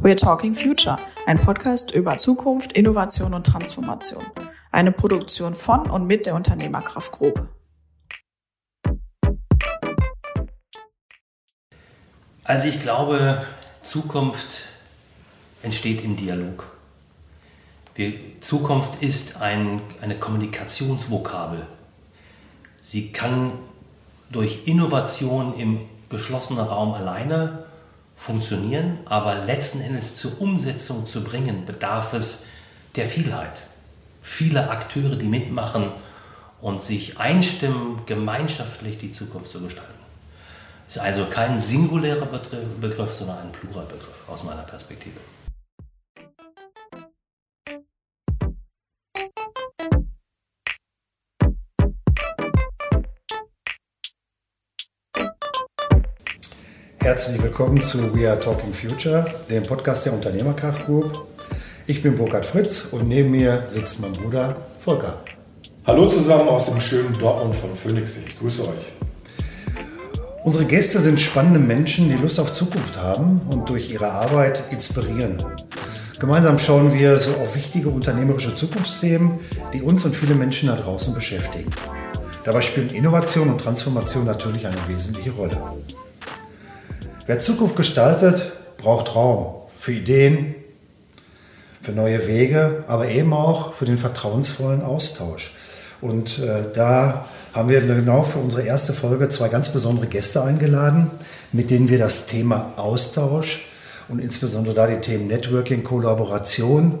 We're Talking Future, ein Podcast über Zukunft, Innovation und Transformation. Eine Produktion von und mit der Unternehmerkraft Group. Also ich glaube, Zukunft entsteht im Dialog. Zukunft ist ein, eine Kommunikationsvokabel. Sie kann durch Innovation im geschlossenen Raum alleine funktionieren, aber letzten Endes zur Umsetzung zu bringen, bedarf es der Vielheit. Viele Akteure, die mitmachen und sich einstimmen, gemeinschaftlich die Zukunft zu gestalten. Ist also kein singulärer Begriff, sondern ein Pluralbegriff aus meiner Perspektive. Herzlich willkommen zu We Are Talking Future, dem Podcast der Unternehmerkraft Group. Ich bin Burkhard Fritz und neben mir sitzt mein Bruder Volker. Hallo zusammen aus dem schönen Dortmund von Phoenix. Ich grüße euch. Unsere Gäste sind spannende Menschen, die Lust auf Zukunft haben und durch ihre Arbeit inspirieren. Gemeinsam schauen wir so auf wichtige unternehmerische Zukunftsthemen, die uns und viele Menschen da draußen beschäftigen. Dabei spielen Innovation und Transformation natürlich eine wesentliche Rolle. Wer Zukunft gestaltet, braucht Raum für Ideen, für neue Wege, aber eben auch für den vertrauensvollen Austausch. Und äh, da haben wir genau für unsere erste Folge zwei ganz besondere Gäste eingeladen, mit denen wir das Thema Austausch und insbesondere da die Themen Networking, Kollaboration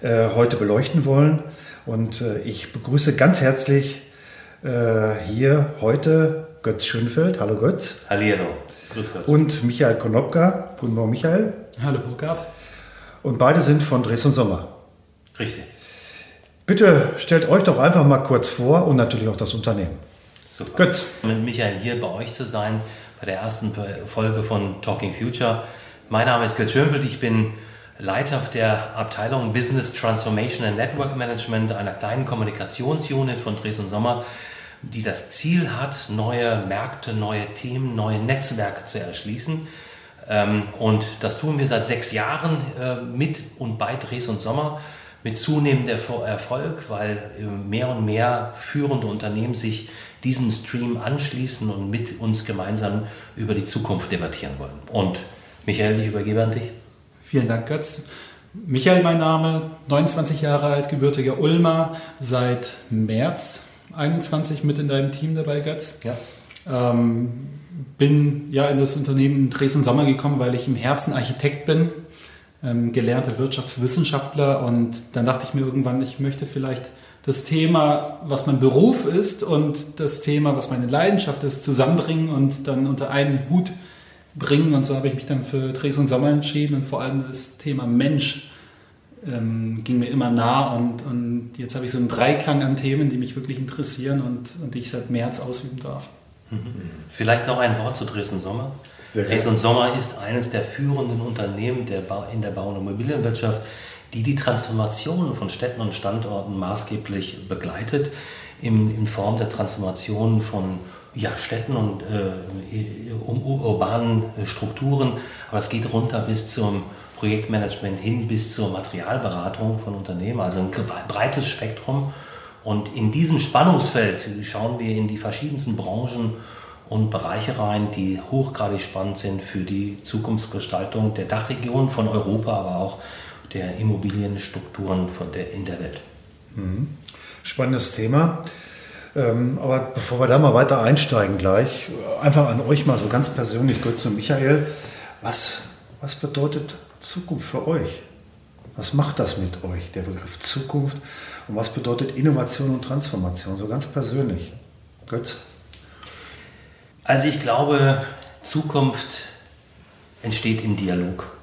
äh, heute beleuchten wollen. Und äh, ich begrüße ganz herzlich äh, hier heute Götz Schönfeld. Hallo Götz. Hallihallo. Grüß Gott. Und Michael Konopka. Guten Morgen, Michael. Hallo, Burkhard. Und beide sind von Dresden Sommer. Richtig. Bitte stellt euch doch einfach mal kurz vor und natürlich auch das Unternehmen. Super. Götz. Mit Michael hier bei euch zu sein, bei der ersten Folge von Talking Future. Mein Name ist Götz Schönfeld. Ich bin Leiter der Abteilung Business Transformation and Network Management einer kleinen Kommunikationsunit von Dresden Sommer die das Ziel hat, neue Märkte, neue Themen, neue Netzwerke zu erschließen. Ähm, und das tun wir seit sechs Jahren äh, mit und bei Dres und Sommer mit zunehmendem Erfolg, weil äh, mehr und mehr führende Unternehmen sich diesem Stream anschließen und mit uns gemeinsam über die Zukunft debattieren wollen. Und Michael, ich übergebe an dich. Vielen Dank, Götz. Michael, mein Name, 29 Jahre alt, gebürtiger Ulmer, seit März 21 mit in deinem Team dabei, Götz. Ja. Ähm, bin ja in das Unternehmen Dresden Sommer gekommen, weil ich im Herzen Architekt bin, ähm, gelernter Wirtschaftswissenschaftler und dann dachte ich mir irgendwann, ich möchte vielleicht das Thema, was mein Beruf ist und das Thema, was meine Leidenschaft ist, zusammenbringen und dann unter einen Hut bringen. Und so habe ich mich dann für Dresden Sommer entschieden und vor allem das Thema Mensch ähm, ging mir immer nah und, und jetzt habe ich so einen Dreiklang an Themen, die mich wirklich interessieren und, und die ich seit März ausüben darf. Mhm. Vielleicht noch ein Wort zu Dresden Sommer. Dresden Sommer ist eines der führenden Unternehmen der in der Bau- und Immobilienwirtschaft, die die Transformation von Städten und Standorten maßgeblich begleitet, in, in Form der Transformation von ja, Städten und äh, um, urbanen Strukturen. Aber es geht runter bis zum Projektmanagement hin bis zur Materialberatung von Unternehmen, also ein breites Spektrum. Und in diesem Spannungsfeld schauen wir in die verschiedensten Branchen und Bereiche rein, die hochgradig spannend sind für die Zukunftsgestaltung der Dachregion von Europa, aber auch der Immobilienstrukturen von der, in der Welt. Mhm. Spannendes Thema. Ähm, aber bevor wir da mal weiter einsteigen gleich, einfach an euch mal so ganz persönlich, Götz und Michael, was, was bedeutet Zukunft für euch? Was macht das mit euch, der Begriff Zukunft? Und was bedeutet Innovation und Transformation, so ganz persönlich? Götz? Also ich glaube, Zukunft entsteht im Dialog.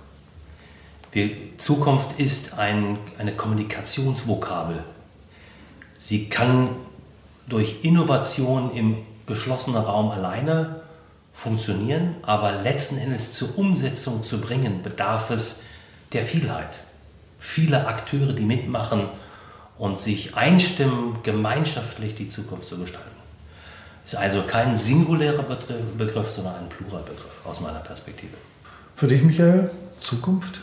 Wir, Zukunft ist ein, eine Kommunikationsvokabel. Sie kann durch Innovation im geschlossenen Raum alleine funktionieren, aber letzten Endes zur Umsetzung zu bringen, bedarf es der Vielheit. Viele Akteure, die mitmachen und sich einstimmen, gemeinschaftlich die Zukunft zu gestalten. Ist also kein singulärer Begriff, sondern ein Pluralbegriff aus meiner Perspektive. Für dich, Michael, Zukunft?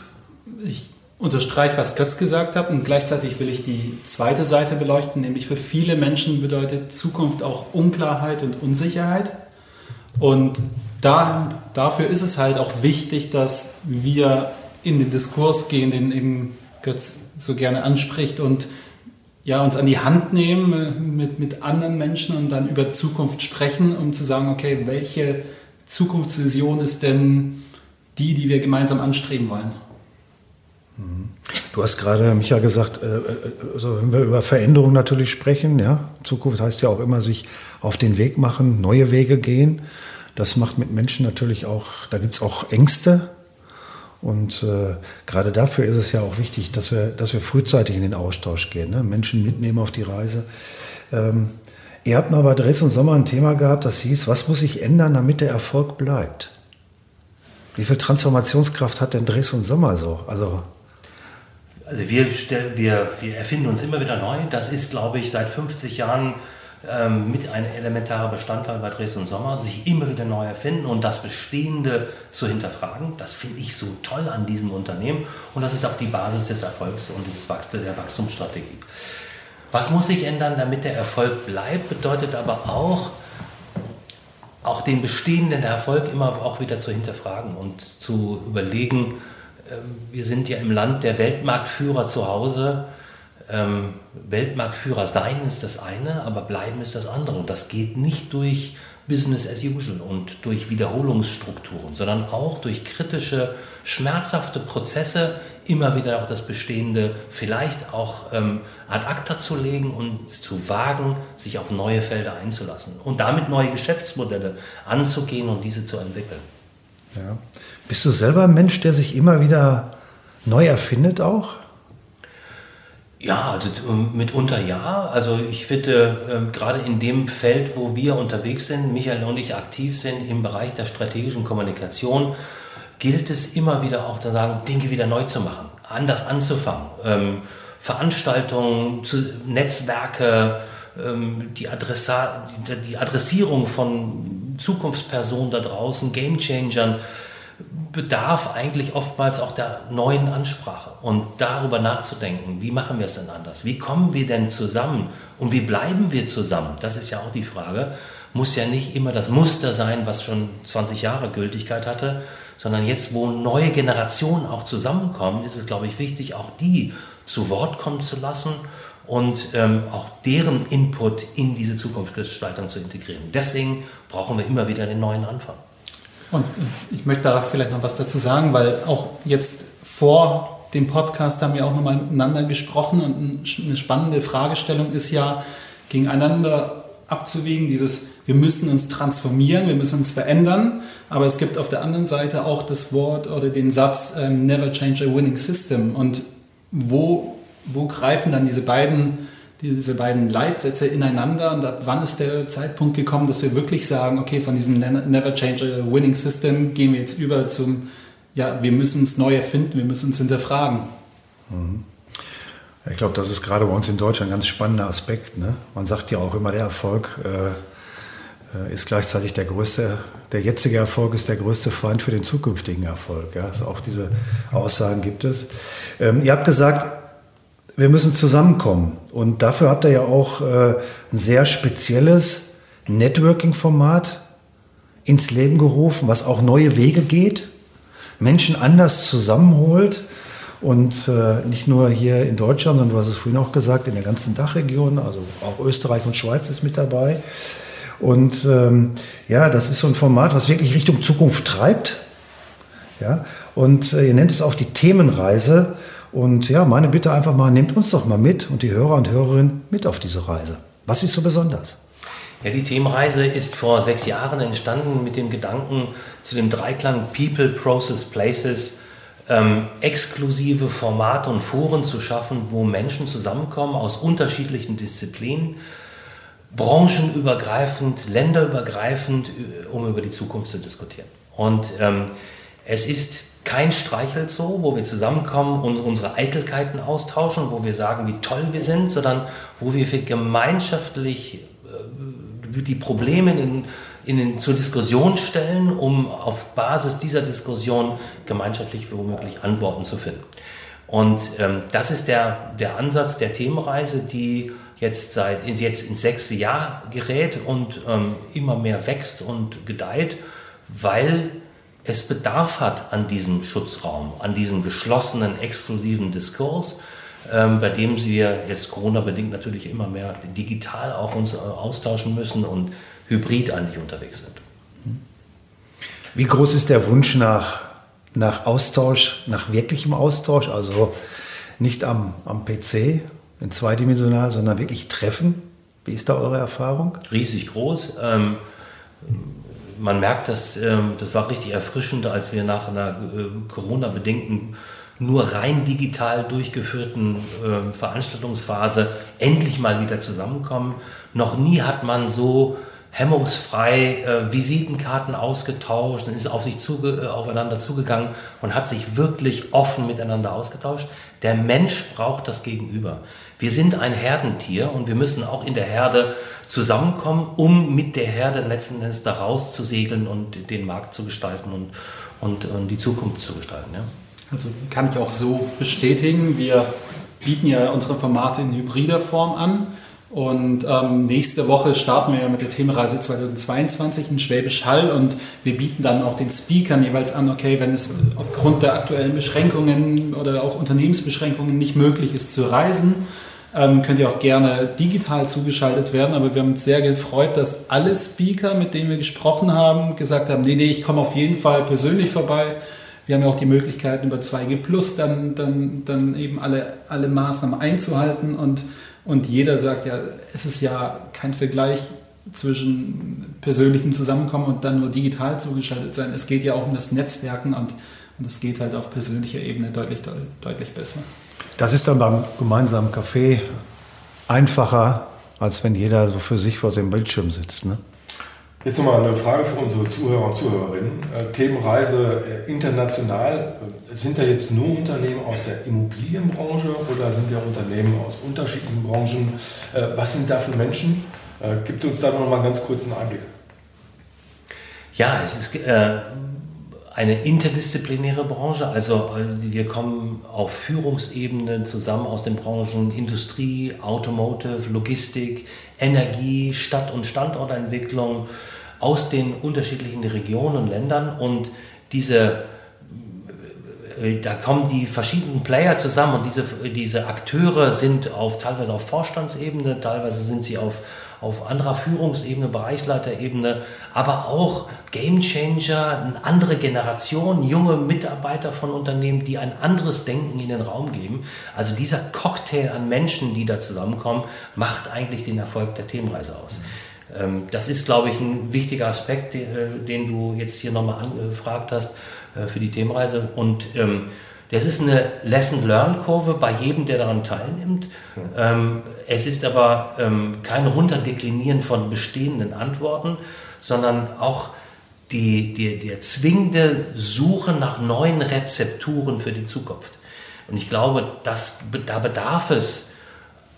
Ich unterstreiche, was Götz gesagt hat und gleichzeitig will ich die zweite Seite beleuchten, nämlich für viele Menschen bedeutet Zukunft auch Unklarheit und Unsicherheit. Und da, dafür ist es halt auch wichtig, dass wir in den Diskurs gehen, den eben Götz so gerne anspricht und ja, uns an die Hand nehmen mit, mit anderen Menschen und dann über Zukunft sprechen, um zu sagen, okay, welche Zukunftsvision ist denn die, die wir gemeinsam anstreben wollen? Du hast gerade, Micha, gesagt, äh, äh, also wenn wir über Veränderung natürlich sprechen, ja, Zukunft heißt ja auch immer sich auf den Weg machen, neue Wege gehen. Das macht mit Menschen natürlich auch, da gibt es auch Ängste. Und äh, gerade dafür ist es ja auch wichtig, dass wir, dass wir frühzeitig in den Austausch gehen, ne? Menschen mitnehmen auf die Reise. Ähm, ihr habt mal bei Dresden Sommer ein Thema gehabt, das hieß, was muss sich ändern, damit der Erfolg bleibt? Wie viel Transformationskraft hat denn Dresden Sommer so? Also also wir, wir, wir erfinden uns immer wieder neu. Das ist, glaube ich, seit 50 Jahren ähm, mit ein elementarer Bestandteil bei Dresden Sommer, sich immer wieder neu erfinden und das Bestehende zu hinterfragen. Das finde ich so toll an diesem Unternehmen und das ist auch die Basis des Erfolgs und des Wachstum, der Wachstumsstrategie. Was muss sich ändern, damit der Erfolg bleibt, bedeutet aber auch, auch den bestehenden Erfolg immer auch wieder zu hinterfragen und zu überlegen, wir sind ja im Land der Weltmarktführer zu Hause. Ähm, Weltmarktführer sein ist das eine, aber bleiben ist das andere. Und das geht nicht durch Business as usual und durch Wiederholungsstrukturen, sondern auch durch kritische, schmerzhafte Prozesse immer wieder auch das Bestehende vielleicht auch ähm, ad acta zu legen und zu wagen, sich auf neue Felder einzulassen und damit neue Geschäftsmodelle anzugehen und diese zu entwickeln. Ja. Bist du selber ein Mensch, der sich immer wieder neu erfindet auch? Ja, also ähm, mitunter ja. Also ich finde, äh, gerade in dem Feld, wo wir unterwegs sind, Michael und ich aktiv sind im Bereich der strategischen Kommunikation, gilt es immer wieder auch zu sagen, Dinge wieder neu zu machen, anders anzufangen. Ähm, Veranstaltungen, zu, Netzwerke, ähm, die, Adressa, die, die Adressierung von Zukunftspersonen da draußen, Gamechangern, bedarf eigentlich oftmals auch der neuen Ansprache und darüber nachzudenken, wie machen wir es denn anders? Wie kommen wir denn zusammen und wie bleiben wir zusammen? Das ist ja auch die Frage. Muss ja nicht immer das Muster sein, was schon 20 Jahre Gültigkeit hatte, sondern jetzt, wo neue Generationen auch zusammenkommen, ist es, glaube ich, wichtig, auch die zu Wort kommen zu lassen und ähm, auch deren Input in diese Zukunftsgestaltung zu integrieren. Deswegen brauchen wir immer wieder den neuen Anfang. Und ich möchte da vielleicht noch was dazu sagen, weil auch jetzt vor dem Podcast haben wir auch nochmal miteinander gesprochen und eine spannende Fragestellung ist ja, gegeneinander abzuwägen, dieses, wir müssen uns transformieren, wir müssen uns verändern, aber es gibt auf der anderen Seite auch das Wort oder den Satz, ähm, never change a winning system. Und wo, wo greifen dann diese beiden diese beiden Leitsätze ineinander und ab wann ist der Zeitpunkt gekommen, dass wir wirklich sagen, okay, von diesem Never Change a Winning System gehen wir jetzt über zum, ja, wir müssen es neu erfinden, wir müssen es hinterfragen. Mhm. Ich glaube, das ist gerade bei uns in Deutschland ein ganz spannender Aspekt. Ne? Man sagt ja auch immer, der Erfolg äh, äh ist gleichzeitig der größte, der jetzige Erfolg ist der größte Feind für den zukünftigen Erfolg. Ja? Also auch diese Aussagen gibt es. Ähm, ihr habt gesagt, wir müssen zusammenkommen. Und dafür habt ihr ja auch äh, ein sehr spezielles Networking-Format ins Leben gerufen, was auch neue Wege geht, Menschen anders zusammenholt. Und äh, nicht nur hier in Deutschland, sondern du hast es vorhin auch gesagt, in der ganzen Dachregion, also auch Österreich und Schweiz ist mit dabei. Und ähm, ja, das ist so ein Format, was wirklich Richtung Zukunft treibt. Ja? Und äh, ihr nennt es auch die Themenreise. Und ja, meine Bitte einfach mal, nehmt uns doch mal mit und die Hörer und Hörerinnen mit auf diese Reise. Was ist so besonders? Ja, die Themenreise ist vor sechs Jahren entstanden mit dem Gedanken zu dem Dreiklang People, Process, Places, ähm, exklusive Formate und Foren zu schaffen, wo Menschen zusammenkommen aus unterschiedlichen Disziplinen, branchenübergreifend, länderübergreifend, um über die Zukunft zu diskutieren. Und ähm, es ist kein Streichelzoo, wo wir zusammenkommen und unsere Eitelkeiten austauschen, wo wir sagen, wie toll wir sind, sondern wo wir gemeinschaftlich, äh, die Probleme in, in zur Diskussion stellen, um auf Basis dieser Diskussion gemeinschaftlich womöglich Antworten zu finden. Und ähm, das ist der, der Ansatz der Themenreise, die jetzt seit jetzt ins sechste Jahr gerät und ähm, immer mehr wächst und gedeiht, weil es Bedarf hat an diesem Schutzraum, an diesem geschlossenen, exklusiven Diskurs, ähm, bei dem wir jetzt Corona-bedingt natürlich immer mehr digital auch uns äh, austauschen müssen und hybrid eigentlich unterwegs sind. Wie groß ist der Wunsch nach, nach Austausch, nach wirklichem Austausch, also nicht am, am PC in zweidimensional, sondern wirklich Treffen? Wie ist da eure Erfahrung? Riesig groß. Ähm, man merkt, dass ähm, das war richtig erfrischend, als wir nach einer äh, Corona-bedingten nur rein digital durchgeführten äh, Veranstaltungsphase endlich mal wieder zusammenkommen. Noch nie hat man so hemmungsfrei äh, Visitenkarten ausgetauscht und ist auf sich zuge äh, aufeinander zugegangen und hat sich wirklich offen miteinander ausgetauscht. Der Mensch braucht das Gegenüber. Wir sind ein Herdentier und wir müssen auch in der Herde zusammenkommen, um mit der Herde letzten Endes da rauszusegeln und den Markt zu gestalten und, und, und die Zukunft zu gestalten. Ja. Also kann ich auch so bestätigen. Wir bieten ja unsere Formate in hybrider Form an. Und ähm, nächste Woche starten wir ja mit der Themenreise 2022 in Schwäbisch Hall und wir bieten dann auch den Speakern jeweils an, okay, wenn es aufgrund der aktuellen Beschränkungen oder auch Unternehmensbeschränkungen nicht möglich ist zu reisen, ähm, könnt ihr auch gerne digital zugeschaltet werden. Aber wir haben uns sehr gefreut, dass alle Speaker, mit denen wir gesprochen haben, gesagt haben, nee, nee, ich komme auf jeden Fall persönlich vorbei. Wir haben ja auch die Möglichkeit, über 2G Plus dann, dann, dann eben alle, alle Maßnahmen einzuhalten und, und jeder sagt ja, es ist ja kein Vergleich zwischen persönlichem Zusammenkommen und dann nur digital zugeschaltet sein. Es geht ja auch um das Netzwerken und, und das geht halt auf persönlicher Ebene deutlich, deutlich besser. Das ist dann beim gemeinsamen Café einfacher, als wenn jeder so für sich vor seinem Bildschirm sitzt. Ne? Jetzt nochmal eine Frage für unsere Zuhörer und Zuhörerinnen. Äh, Themenreise äh, international. Äh, sind da jetzt nur Unternehmen aus der Immobilienbranche oder sind da Unternehmen aus unterschiedlichen Branchen? Was sind da für Menschen? Gibt uns da noch mal einen ganz kurzen Einblick. Ja, es ist äh, eine interdisziplinäre Branche. Also wir kommen auf Führungsebenen zusammen aus den Branchen Industrie, Automotive, Logistik, Energie, Stadt- und Standortentwicklung aus den unterschiedlichen Regionen und Ländern und diese äh, da kommen die verschiedensten Player zusammen und diese, diese Akteure sind auf, teilweise auf Vorstandsebene, teilweise sind sie auf, auf anderer Führungsebene, Bereichsleiterebene, aber auch Gamechanger, eine andere Generation, junge Mitarbeiter von Unternehmen, die ein anderes Denken in den Raum geben. Also dieser Cocktail an Menschen, die da zusammenkommen, macht eigentlich den Erfolg der Themenreise aus. Ähm, das ist, glaube ich, ein wichtiger Aspekt, den, äh, du jetzt hier nochmal angefragt hast äh, für die Themenreise. Und ähm, das ist eine Lesson-Learn-Kurve bei jedem, der daran teilnimmt. Ähm, es ist aber ähm, kein Runterdeklinieren von bestehenden Antworten, sondern auch die, die, die zwingende Suche nach neuen Rezepturen für die Zukunft. Und ich glaube, dass, da bedarf es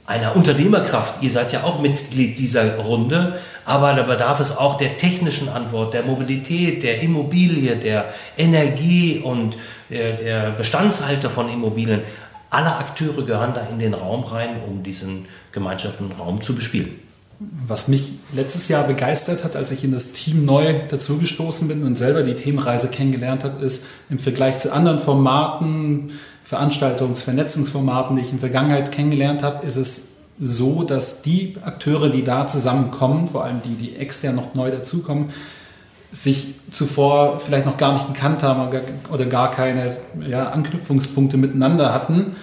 einer Unternehmerkraft. Ihr seid ja auch Mitglied dieser Runde, aber da bedarf es auch der technischen Antwort, der Mobilität, der Immobilie, der Energie und der, der Bestandshalter von Immobilien. Alle Akteure gehören da in den Raum rein, um diesen gemeinschaftlichen Raum zu bespielen. Was mich letztes Jahr begeistert hat, als ich in das Team neu dazugestoßen bin und selber die Themenreise kennengelernt habe, ist im Vergleich zu anderen Formaten, Veranstaltungs-, Vernetzungsformaten, die ich in der Vergangenheit kennengelernt habe, ist es so, dass die Akteure, die da zusammenkommen, vor allem die, die extern noch neu dazukommen, sich zuvor vielleicht noch gar nicht gekannt haben oder gar keine ja, Anknüpfungspunkte miteinander hatten.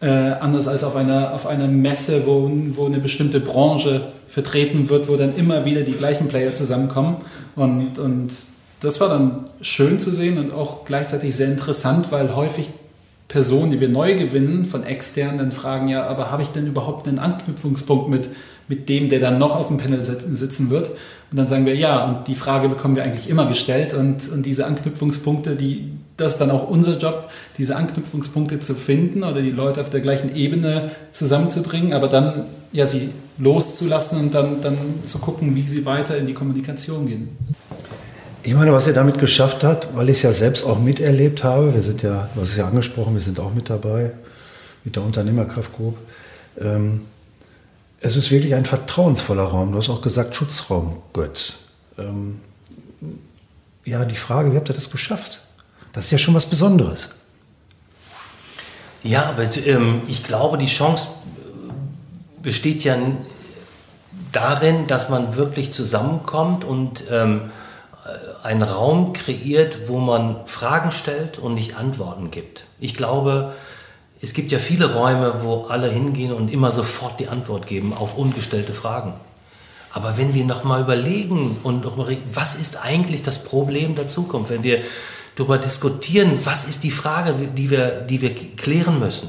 Äh, anders als auf einer, auf einer Messe, wo, wo eine bestimmte Branche vertreten wird, wo dann immer wieder die gleichen Player zusammenkommen. Und, und das war dann schön zu sehen und auch gleichzeitig sehr interessant, weil häufig Personen, die wir neu gewinnen von externen, dann fragen ja, aber habe ich denn überhaupt einen Anknüpfungspunkt mit, mit dem, der dann noch auf dem Panel sitzen wird? Und dann sagen wir ja, und die Frage bekommen wir eigentlich immer gestellt und, und diese Anknüpfungspunkte, die, das ist dann auch unser Job, diese Anknüpfungspunkte zu finden oder die Leute auf der gleichen Ebene zusammenzubringen, aber dann ja sie loszulassen und dann, dann zu gucken, wie sie weiter in die Kommunikation gehen. Ich meine, was er damit geschafft hat, weil ich es ja selbst auch miterlebt habe, wir sind ja, hast es ja angesprochen, wir sind auch mit dabei, mit der Unternehmerkraft Group. Ähm, es ist wirklich ein vertrauensvoller Raum. Du hast auch gesagt, Schutzraum, Götz. Ähm, ja, die Frage, wie habt ihr das geschafft? Das ist ja schon was Besonderes. Ja, aber ähm, ich glaube, die Chance besteht ja darin, dass man wirklich zusammenkommt und ähm, einen Raum kreiert, wo man Fragen stellt und nicht Antworten gibt. Ich glaube, es gibt ja viele Räume, wo alle hingehen und immer sofort die Antwort geben auf ungestellte Fragen. Aber wenn wir nochmal überlegen und noch mal, was ist eigentlich das Problem der Zukunft, wenn wir darüber diskutieren, was ist die Frage, die wir, die wir klären müssen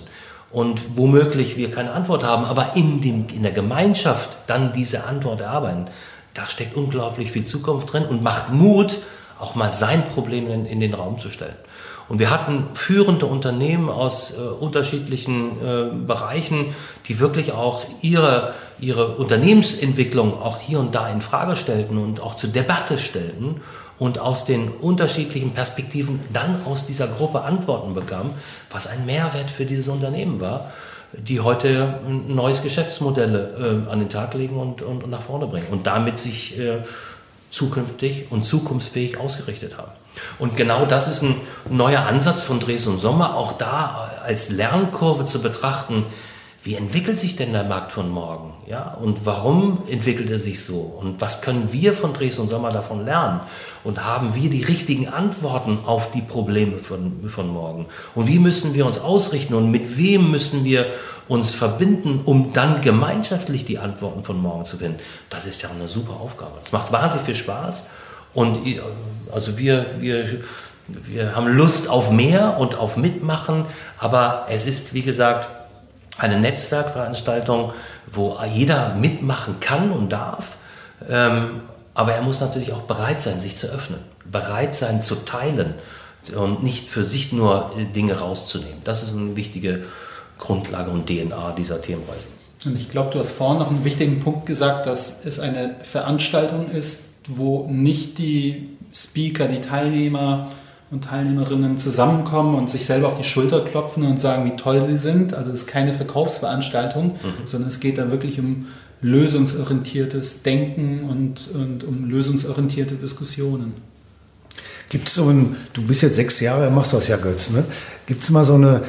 und womöglich wir keine Antwort haben, aber in, dem, in der Gemeinschaft dann diese Antwort erarbeiten, da steckt unglaublich viel Zukunft drin und macht Mut, auch mal sein Problem in, in den Raum zu stellen. Und wir hatten führende Unternehmen aus äh, unterschiedlichen äh, Bereichen, die wirklich auch ihre, ihre Unternehmensentwicklung auch hier und da in Frage stellten und auch zur Debatte stellten und aus den unterschiedlichen Perspektiven dann aus dieser Gruppe Antworten bekamen, was ein Mehrwert für dieses Unternehmen war die heute ein neues Geschäftsmodell äh, an den Tag legen und, und, und, nach vorne bringen und damit sich äh, zukünftig und zukunftsfähig ausgerichtet haben. Und genau das ist ein neuer Ansatz von Dresden und Sommer, auch da als Lernkurve zu betrachten, wie entwickelt sich denn der Markt von morgen? Ja, und warum entwickelt er sich so? Und was können wir von Dresden Sommer davon lernen? Und haben wir die richtigen Antworten auf die Probleme von, von morgen? Und wie müssen wir uns ausrichten? Und mit wem müssen wir uns verbinden, um dann gemeinschaftlich die Antworten von morgen zu finden? Das ist ja eine super Aufgabe. Es macht wahnsinnig viel Spaß. Und also wir, wir, wir haben Lust auf mehr und auf Mitmachen. Aber es ist, wie gesagt, eine Netzwerkveranstaltung, wo jeder mitmachen kann und darf. Ähm, aber er muss natürlich auch bereit sein, sich zu öffnen, bereit sein zu teilen und nicht für sich nur äh, Dinge rauszunehmen. Das ist eine wichtige Grundlage und DNA dieser Themenreise. Und ich glaube, du hast vorhin noch einen wichtigen Punkt gesagt, dass es eine Veranstaltung ist, wo nicht die Speaker, die Teilnehmer und Teilnehmerinnen zusammenkommen und sich selber auf die Schulter klopfen und sagen, wie toll sie sind. Also es ist keine Verkaufsveranstaltung, mhm. sondern es geht da wirklich um lösungsorientiertes Denken und, und um lösungsorientierte Diskussionen. Gibt es so ein, du bist jetzt sechs Jahre, machst das ja, Götz, ne? Gibt es mal so eine,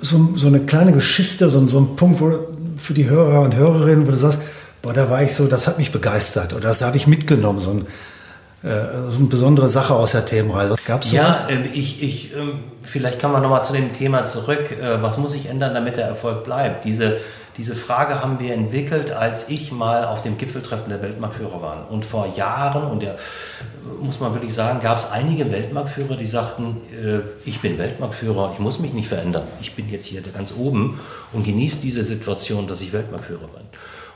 so, so, eine kleine Geschichte, so, so einen Punkt, wo für die Hörer und Hörerinnen, wo du sagst, boah, da war ich so, das hat mich begeistert oder das habe ich mitgenommen, so ein, so eine besondere Sache aus der Themenreise. Gab es Ja, äh, ich, ich, äh, vielleicht kann man nochmal zu dem Thema zurück. Äh, was muss sich ändern, damit der Erfolg bleibt? Diese, diese Frage haben wir entwickelt, als ich mal auf dem Gipfeltreffen der Weltmarktführer war. Und vor Jahren, und der muss man wirklich sagen, gab es einige Weltmarktführer, die sagten, äh, ich bin Weltmarktführer, ich muss mich nicht verändern. Ich bin jetzt hier ganz oben und genieße diese Situation, dass ich Weltmarktführer bin.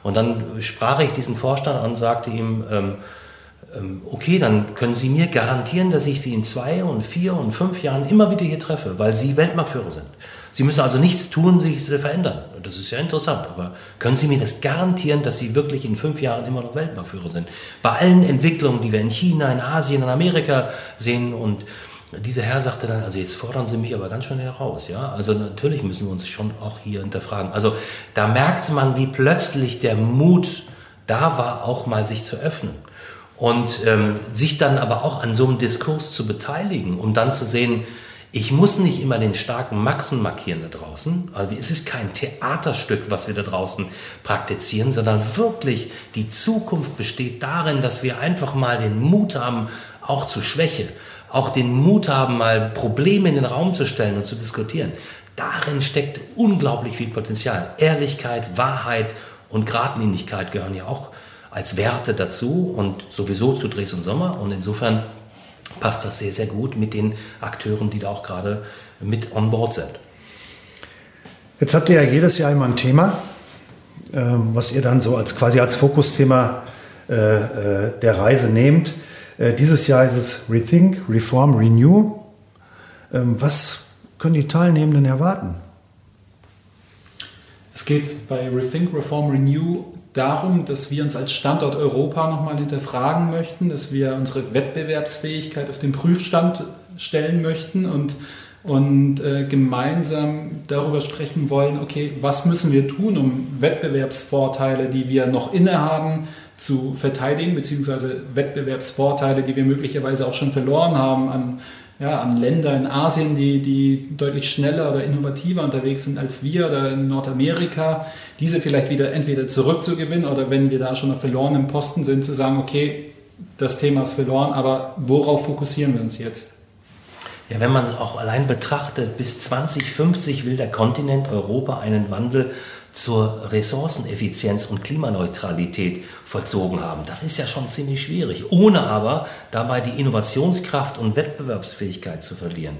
Und dann sprach ich diesen Vorstand an und sagte ihm, ähm, ähm, okay, dann können Sie mir garantieren, dass ich Sie in zwei und vier und fünf Jahren immer wieder hier treffe, weil Sie Weltmarktführer sind. Sie müssen also nichts tun, sich zu verändern. Das ist ja interessant, aber können Sie mir das garantieren, dass Sie wirklich in fünf Jahren immer noch Weltmarktführer sind? Bei allen Entwicklungen, die wir in China, in Asien, in Amerika sehen und dieser Herr sagte dann, also jetzt fordern Sie mich aber ganz schön heraus, ja. Also natürlich müssen wir uns schon auch hier hinterfragen. Also da merkt man, wie plötzlich der Mut da war, auch mal sich zu öffnen. Und ähm, sich dann aber auch an so einem Diskurs zu beteiligen, um dann zu sehen, ich muss nicht immer den starken Maxen markieren da draußen. Also es ist kein Theaterstück, was wir da draußen praktizieren, sondern wirklich die Zukunft besteht darin, dass wir einfach mal den Mut haben, auch zu Schwäche, auch den Mut haben, mal Probleme in den Raum zu stellen und zu diskutieren. Darin steckt unglaublich viel Potenzial. Ehrlichkeit, Wahrheit und Gradlinigkeit gehören ja auch als Werte dazu und sowieso zu Dresden Sommer. Und insofern passt das sehr, sehr gut mit den Akteuren, die da auch gerade mit on board sind. Jetzt habt ihr ja jedes Jahr immer ein Thema, ähm, was ihr dann so als quasi als Fokusthema äh, äh, der Reise nehmt. Äh, dieses Jahr ist es Rethink, Reform, Renew. Ähm, was können die Teilnehmenden erwarten? Es geht bei Rethink, Reform, Renew darum, dass wir uns als Standort Europa nochmal hinterfragen möchten, dass wir unsere Wettbewerbsfähigkeit auf den Prüfstand stellen möchten und, und äh, gemeinsam darüber sprechen wollen, okay, was müssen wir tun, um Wettbewerbsvorteile, die wir noch innehaben, zu verteidigen, beziehungsweise Wettbewerbsvorteile, die wir möglicherweise auch schon verloren haben an ja, an Länder in Asien, die, die deutlich schneller oder innovativer unterwegs sind als wir oder in Nordamerika, diese vielleicht wieder entweder zurückzugewinnen oder wenn wir da schon auf verlorenem Posten sind, zu sagen, okay, das Thema ist verloren, aber worauf fokussieren wir uns jetzt? Ja, wenn man es auch allein betrachtet, bis 2050 will der Kontinent Europa einen Wandel zur Ressourceneffizienz und Klimaneutralität vollzogen haben. Das ist ja schon ziemlich schwierig, ohne aber dabei die Innovationskraft und Wettbewerbsfähigkeit zu verlieren.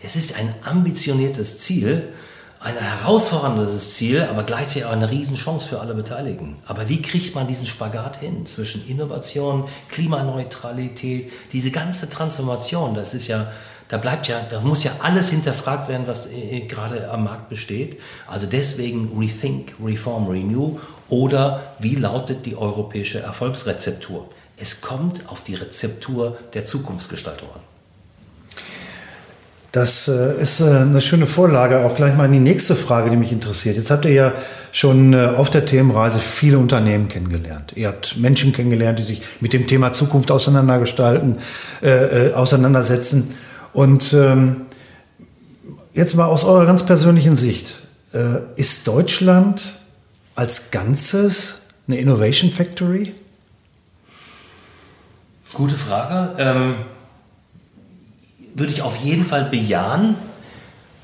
Es ist ein ambitioniertes Ziel, ein herausforderndes Ziel, aber gleichzeitig auch eine Riesenchance für alle Beteiligten. Aber wie kriegt man diesen Spagat hin zwischen Innovation, Klimaneutralität, diese ganze Transformation? Das ist ja da bleibt ja, da muss ja alles hinterfragt werden, was äh, gerade am Markt besteht. Also deswegen Rethink, Reform, Renew oder wie lautet die europäische Erfolgsrezeptur? Es kommt auf die Rezeptur der Zukunftsgestaltung an. Das äh, ist äh, eine schöne Vorlage, auch gleich mal in die nächste Frage, die mich interessiert. Jetzt habt ihr ja schon auf der Themenreise viele Unternehmen kennengelernt. Ihr habt Menschen kennengelernt, die sich mit dem Thema Zukunft auseinandergestalten, äh, auseinandersetzen. Und ähm, jetzt mal aus eurer ganz persönlichen Sicht, äh, ist Deutschland als Ganzes eine Innovation Factory? Gute Frage. Ähm, würde ich auf jeden Fall bejahen.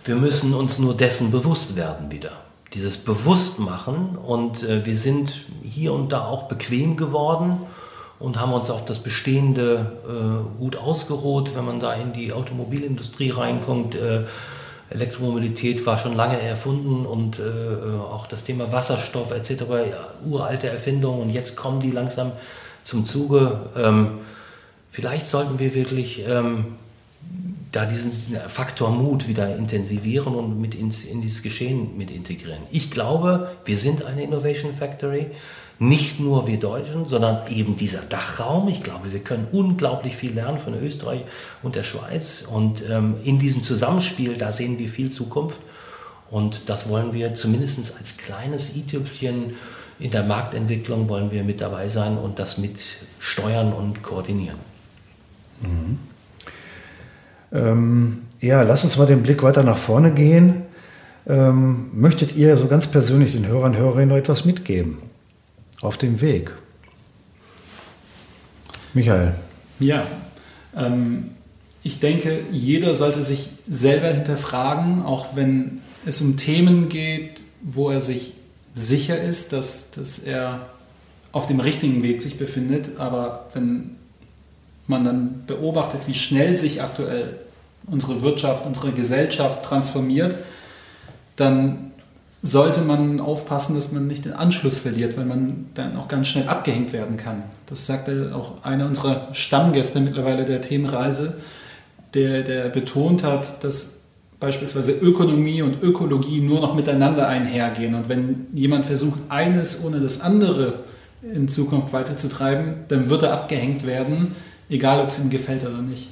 Wir müssen uns nur dessen bewusst werden wieder. Dieses Bewusstmachen und äh, wir sind hier und da auch bequem geworden und haben uns auf das Bestehende äh, gut ausgeruht. Wenn man da in die Automobilindustrie reinkommt, äh, Elektromobilität war schon lange erfunden und äh, äh auch das Thema Wasserstoff etc. Uralte Erfindungen und jetzt kommen die langsam zum Zuge. Ähm, vielleicht sollten wir wirklich ähm, da diesen, diesen, Faktor Mut wieder intensivieren und mit ins, in dieses Geschehen mit integrieren. Ich glaube, wir sind eine Innovation Factory. Nicht nur wir Deutschen, sondern eben dieser Dachraum. Ich glaube, wir können unglaublich viel lernen von Österreich und der Schweiz. Und ähm, in diesem Zusammenspiel, da sehen wir viel Zukunft. Und das wollen wir zumindest als kleines i-Tüpfchen in der Marktentwicklung wollen wir mit dabei sein und das mit steuern und koordinieren. Mhm. Ähm, ja, lass uns mal den Blick weiter nach vorne gehen. Ähm, möchtet ihr so ganz persönlich den Hörern und Hörerinnen noch etwas mitgeben? Auf dem Weg. Michael. Ja, ähm, ich denke, jeder sollte sich selber hinterfragen, auch wenn es um Themen geht, wo er sich sicher ist, dass, dass er auf dem richtigen Weg sich befindet. Aber wenn man dann beobachtet, wie schnell sich aktuell unsere Wirtschaft, unsere Gesellschaft transformiert, dann sollte man aufpassen, dass man nicht den Anschluss verliert, weil man dann auch ganz schnell abgehängt werden kann. Das sagte auch einer unserer Stammgäste mittlerweile der Themenreise, der, der betont hat, dass beispielsweise Ökonomie und Ökologie nur noch miteinander einhergehen. Und wenn jemand versucht, eines ohne das andere in Zukunft weiterzutreiben, dann wird er abgehängt werden, egal ob es ihm gefällt oder nicht.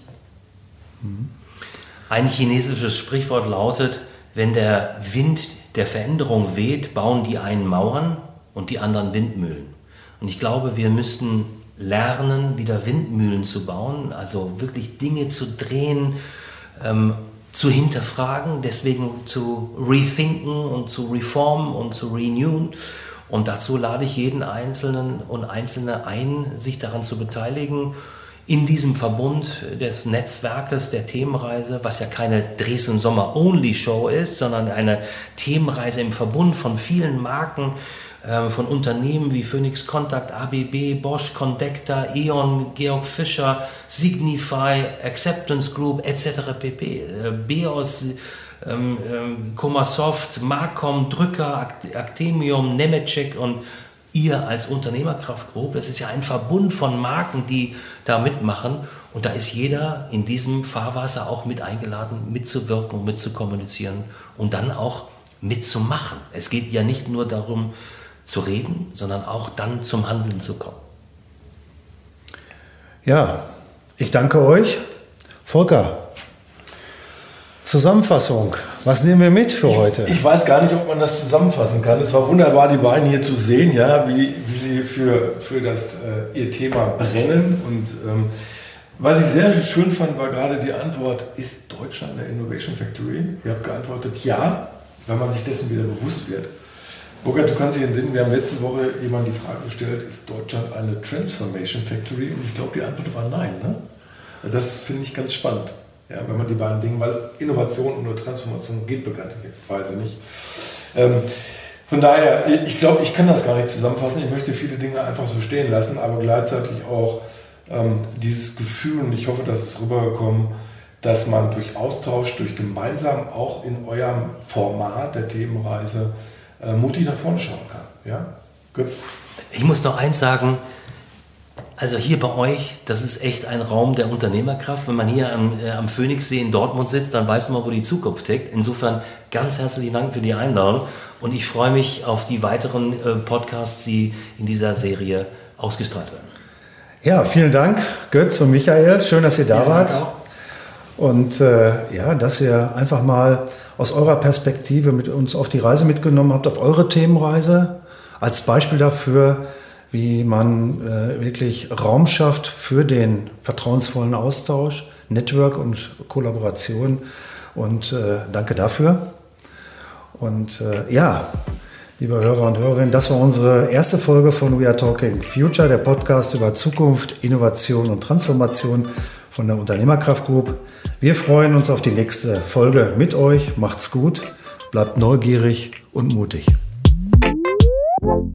Ein chinesisches Sprichwort lautet, wenn der Wind der Veränderung weht, bauen die einen Mauern und die anderen Windmühlen. Und ich glaube, wir müssten lernen, wieder Windmühlen zu bauen, also wirklich Dinge zu drehen, ähm, zu hinterfragen, deswegen zu rethinken und zu reformen und zu renewen. Und dazu lade ich jeden Einzelnen und Einzelne ein, sich daran zu beteiligen in diesem Verbund des Netzwerkes der Themenreise, was ja keine Dresden Sommer Only Show ist, sondern eine Themenreise im Verbund von vielen Marken, äh, von Unternehmen wie Phoenix Contact, ABB, Bosch, Condecta, E.ON, Georg Fischer, Signify, Acceptance Group etc. pp. Äh, BEOS, ähm, Comasoft, Marcom, Drücker, Actemium, Nemetschek und ihr als Unternehmerkraft Group, das ist ja ein Verbund von Marken, die da mitmachen. Und da ist jeder in diesem Fahrwasser auch mit eingeladen, mitzuwirken mitzukommunizieren und dann auch mitzumachen. Es geht ja nicht nur darum zu reden, sondern auch dann zum Handeln zu kommen. Ja, ich danke euch. Volker, Zusammenfassung. Was nehmen wir mit für heute? Ich, ich, weiß gar nicht, ob man das zusammenfassen kann. Es war wunderbar, die beiden hier zu sehen, ja, wie, wie sie für, für das, äh, ihr Thema brennen. Und ähm, was ich sehr schön fand, war gerade die Antwort, ist Deutschland eine Innovation Factory? Ihr habt geantwortet, ja, wenn man sich dessen wieder bewusst wird. Burkhard, du kannst dich entsinnen, wir haben letzte Woche jemand die Frage gestellt, ist Deutschland eine Transformation Factory? Und ich glaube, die Antwort war nein. Ne? Das finde ich ganz spannend, ja, wenn man die beiden Dinge, weil Innovation oder Transformation geht bekanntlicherweise nicht. Ähm, von daher, ich glaube, ich kann das gar nicht zusammenfassen. Ich möchte viele Dinge einfach so stehen lassen, aber gleichzeitig auch ähm, dieses Gefühl, und ich hoffe, dass es rübergekommen dass man durch Austausch, durch gemeinsam auch in eurem Format der Themenreise äh, mutig nach vorne schauen kann. Ja? Götz? Ich muss noch eins sagen, also hier bei euch, das ist echt ein Raum der Unternehmerkraft. Wenn man hier am, äh, am Phoenixsee in Dortmund sitzt, dann weiß man, wo die Zukunft tickt. Insofern ganz herzlichen Dank für die Einladung und ich freue mich auf die weiteren äh, Podcasts, die in dieser Serie ausgestrahlt werden. Ja, vielen Dank, Götz und Michael. Schön, dass ihr da vielen wart. Und äh, ja, dass ihr einfach mal aus eurer Perspektive mit uns auf die Reise mitgenommen habt, auf eure Themenreise, als Beispiel dafür, wie man äh, wirklich Raum schafft für den vertrauensvollen Austausch, Network und Kollaboration. Und äh, danke dafür. Und äh, ja, liebe Hörer und Hörerinnen, das war unsere erste Folge von We Are Talking Future, der Podcast über Zukunft, Innovation und Transformation von der Unternehmerkraft Group. Wir freuen uns auf die nächste Folge mit euch. Macht's gut, bleibt neugierig und mutig.